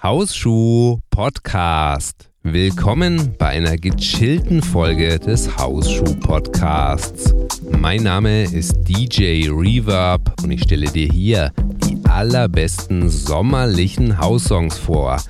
Hausschuh Podcast. Willkommen bei einer gechillten Folge des Hausschuh Podcasts. Mein Name ist DJ Reverb und ich stelle dir hier die allerbesten sommerlichen Haussongs vor.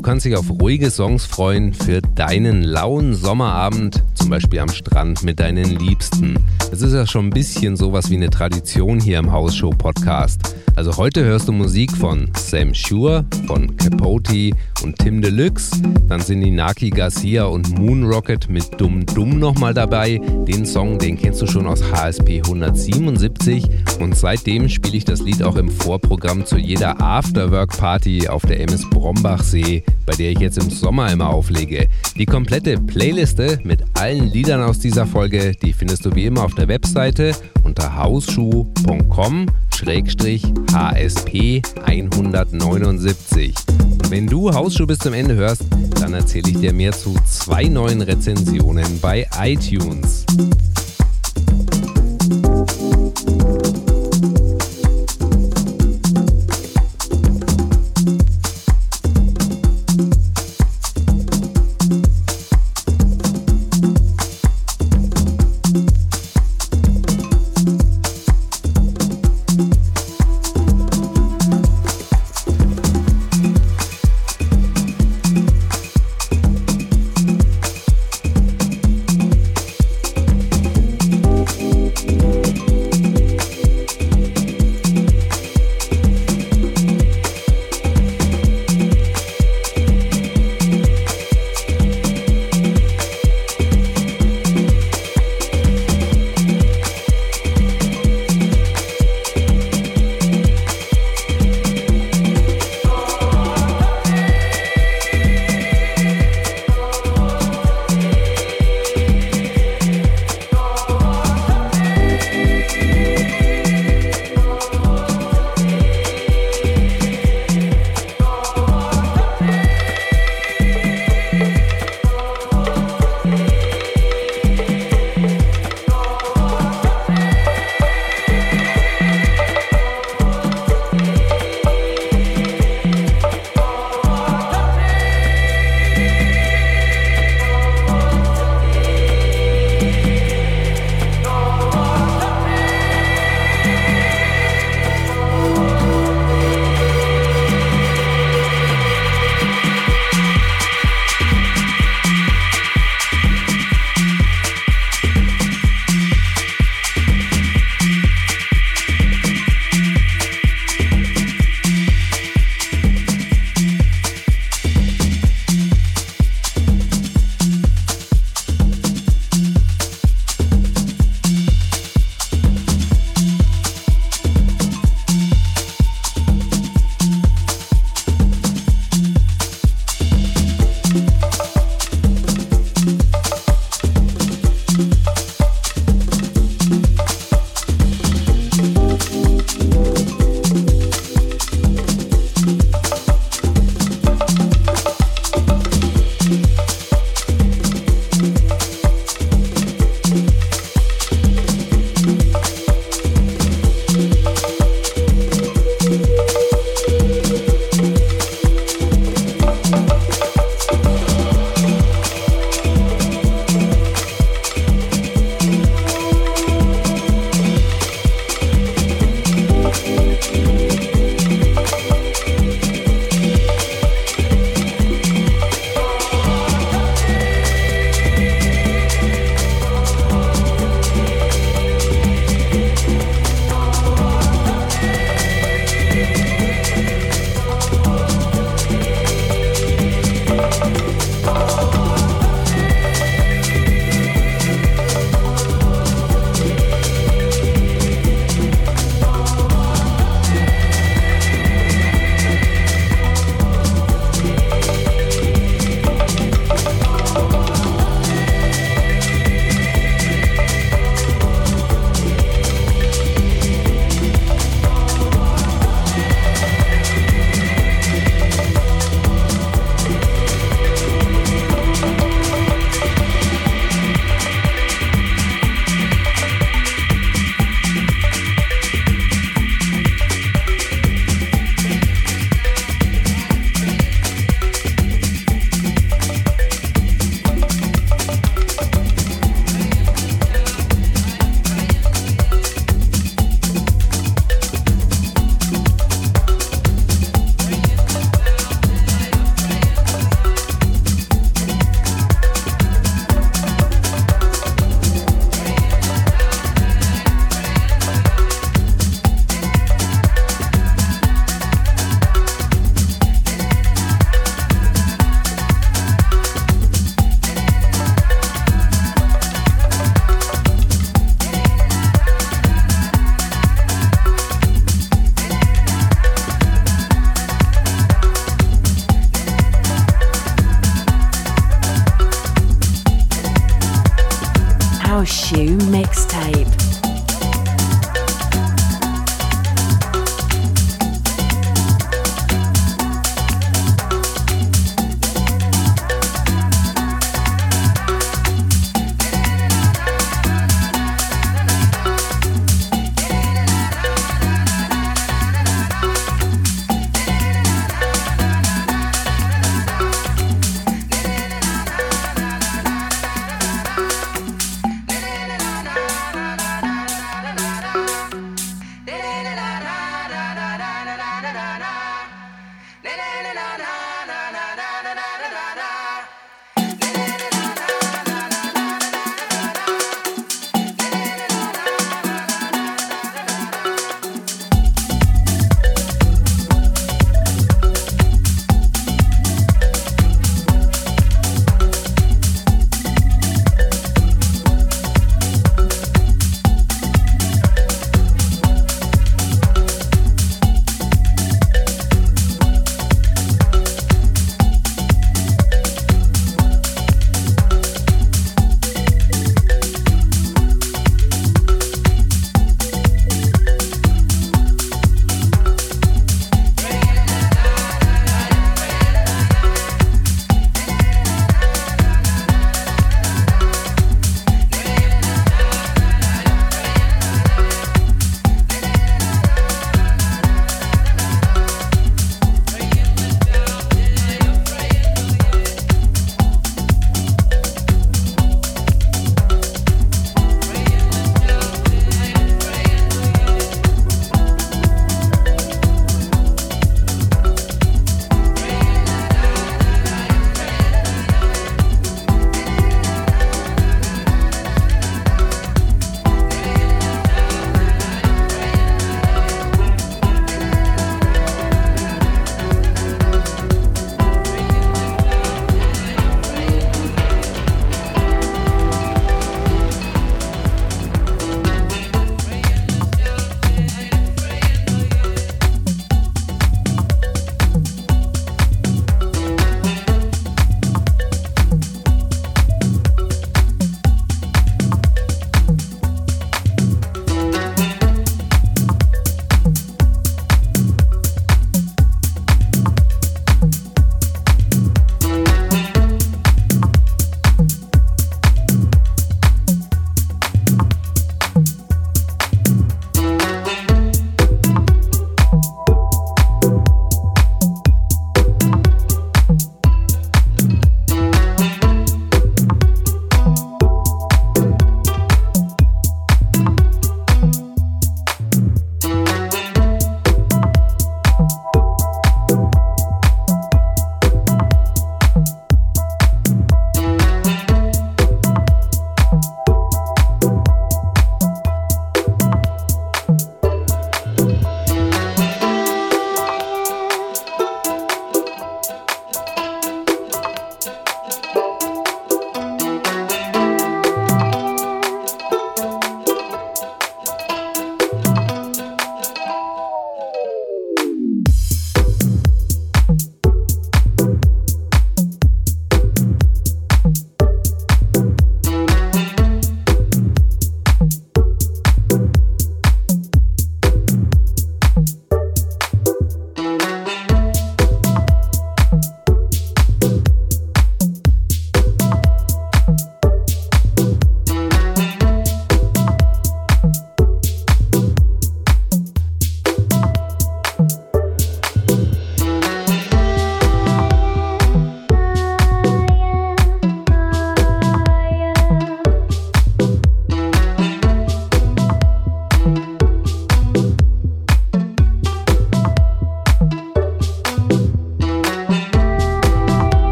Du kannst dich auf ruhige Songs freuen für deinen lauen Sommerabend, zum Beispiel am Strand mit deinen Liebsten. Es ist ja schon ein bisschen sowas wie eine Tradition hier im Hausshow Podcast. Also heute hörst du Musik von Sam Shure, von Capote und Tim Deluxe. Dann sind die Naki Garcia und Moon Rocket mit Dumm Dumm nochmal dabei. Den Song, den kennst du schon aus HSP 177 und seitdem spiele ich das Lied auch im Vorprogramm zu jeder Afterwork Party auf der MS Brombachsee, bei der ich jetzt im Sommer immer auflege. Die komplette Playliste mit allen Liedern aus dieser Folge, die findest du wie immer auf der Webseite unter hausschuh.com HSP 179. Und wenn du Hausschuh bis zum Ende hörst, dann erzähle ich dir mehr zu zwei neuen Rezensionen bei iTunes.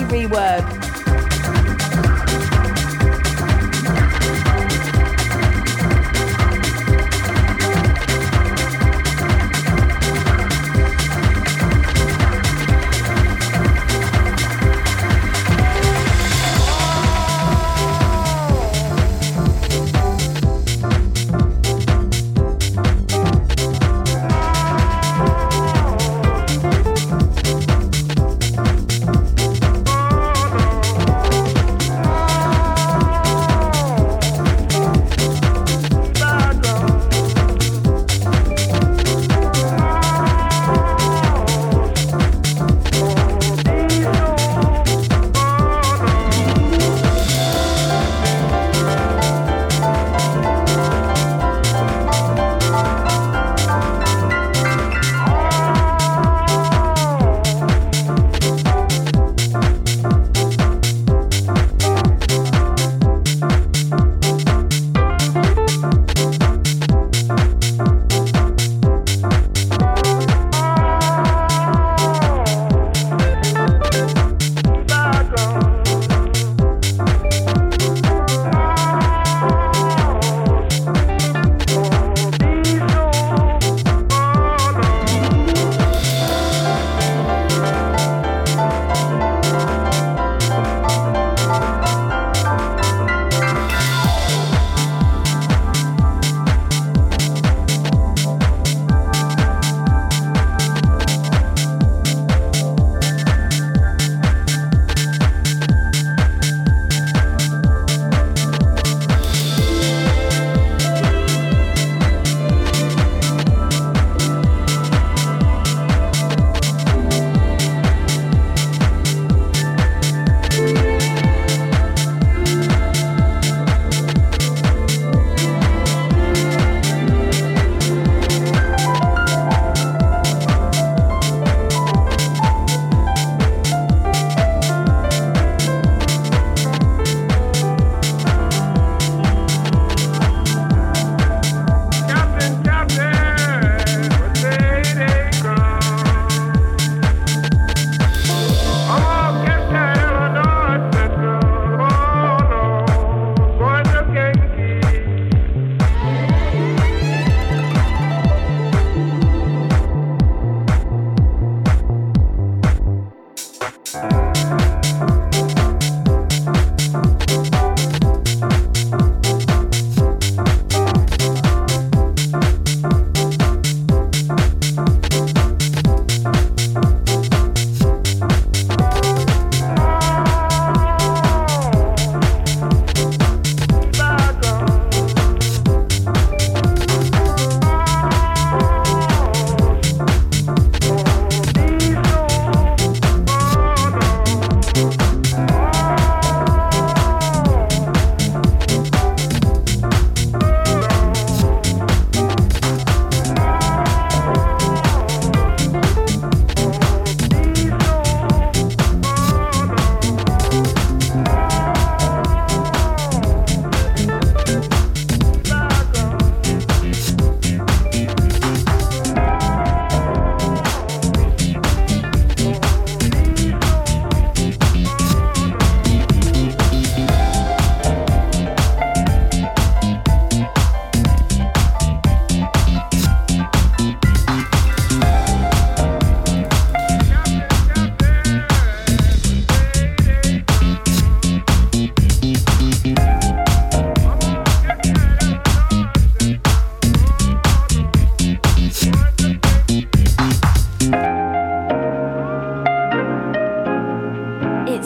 DJ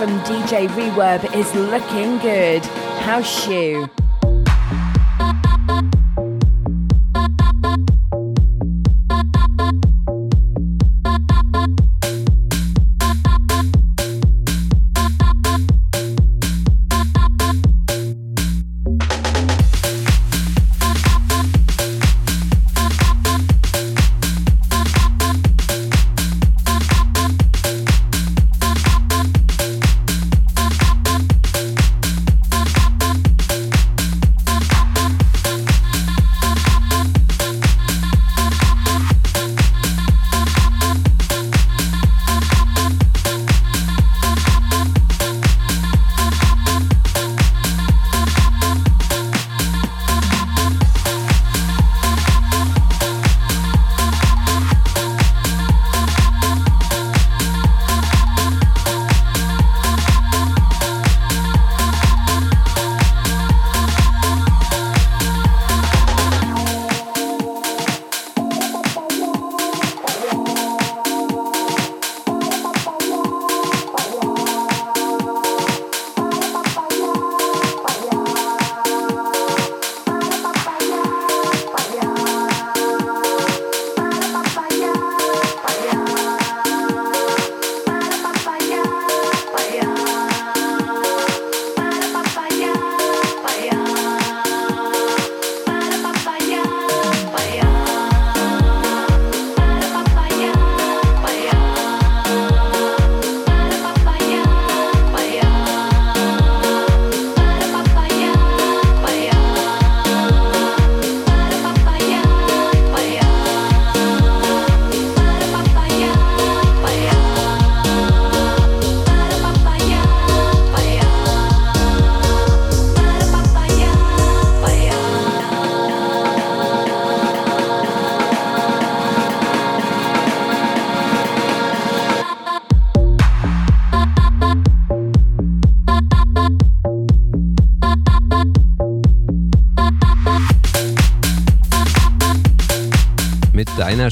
From DJ Reverb is looking good. House shoe.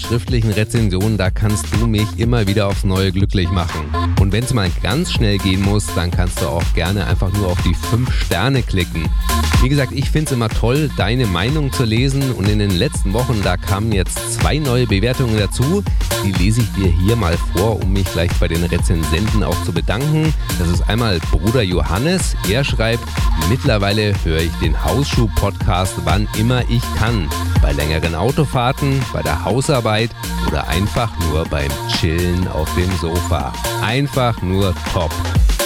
Schriftlichen Rezension, da kannst du mich immer wieder aufs Neue glücklich machen. Und wenn es mal ganz schnell gehen muss, dann kannst du auch gerne einfach nur auf die 5 Sterne klicken. Wie gesagt, ich finde es immer toll, deine Meinung zu lesen und in den letzten Wochen, da kamen jetzt zwei neue Bewertungen dazu. Die lese ich dir hier mal vor, um mich gleich bei den Rezensenten auch zu bedanken. Das ist einmal Bruder Johannes. Er schreibt, mittlerweile höre ich den Hausschuh-Podcast, wann immer ich kann. Bei längeren Autofahrten, bei der Hausarbeit oder einfach nur beim Chillen auf dem Sofa. Einfach nur top.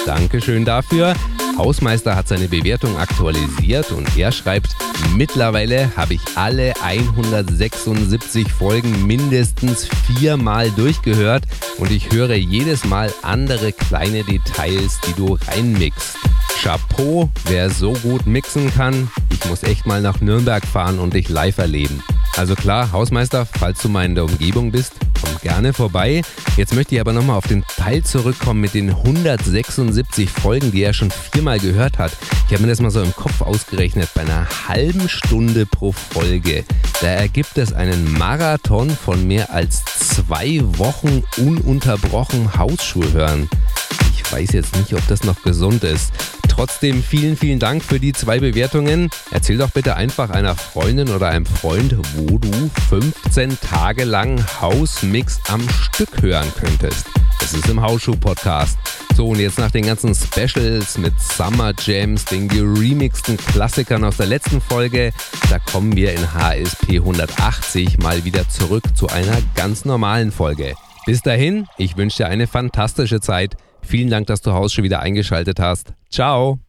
Dankeschön dafür. Hausmeister hat seine Bewertung aktualisiert und er schreibt, mittlerweile habe ich alle 176 Folgen mindestens viermal durchgehört und ich höre jedes Mal andere kleine Details, die du reinmixst. Chapeau, wer so gut mixen kann. Ich muss echt mal nach Nürnberg fahren und dich live erleben. Also klar, Hausmeister, falls du mal in der Umgebung bist, komm gerne vorbei. Jetzt möchte ich aber nochmal auf den Teil zurückkommen mit den 176 Folgen, die er schon viermal gehört hat. Ich habe mir das mal so im Kopf ausgerechnet. Bei einer halben Stunde pro Folge, da ergibt es einen Marathon von mehr als zwei Wochen ununterbrochen Hausschuhe hören. Ich weiß jetzt nicht, ob das noch gesund ist. Trotzdem vielen, vielen Dank für die zwei Bewertungen. Erzähl doch bitte einfach einer Freundin oder einem Freund, wo du 15 Tage lang Hausmix am Stück hören könntest. Das ist im Hausschuh-Podcast. So, und jetzt nach den ganzen Specials mit Summer Jams, den geremixten Klassikern aus der letzten Folge, da kommen wir in HSP 180 mal wieder zurück zu einer ganz normalen Folge. Bis dahin, ich wünsche dir eine fantastische Zeit. Vielen Dank, dass du Haus schon wieder eingeschaltet hast. Ciao!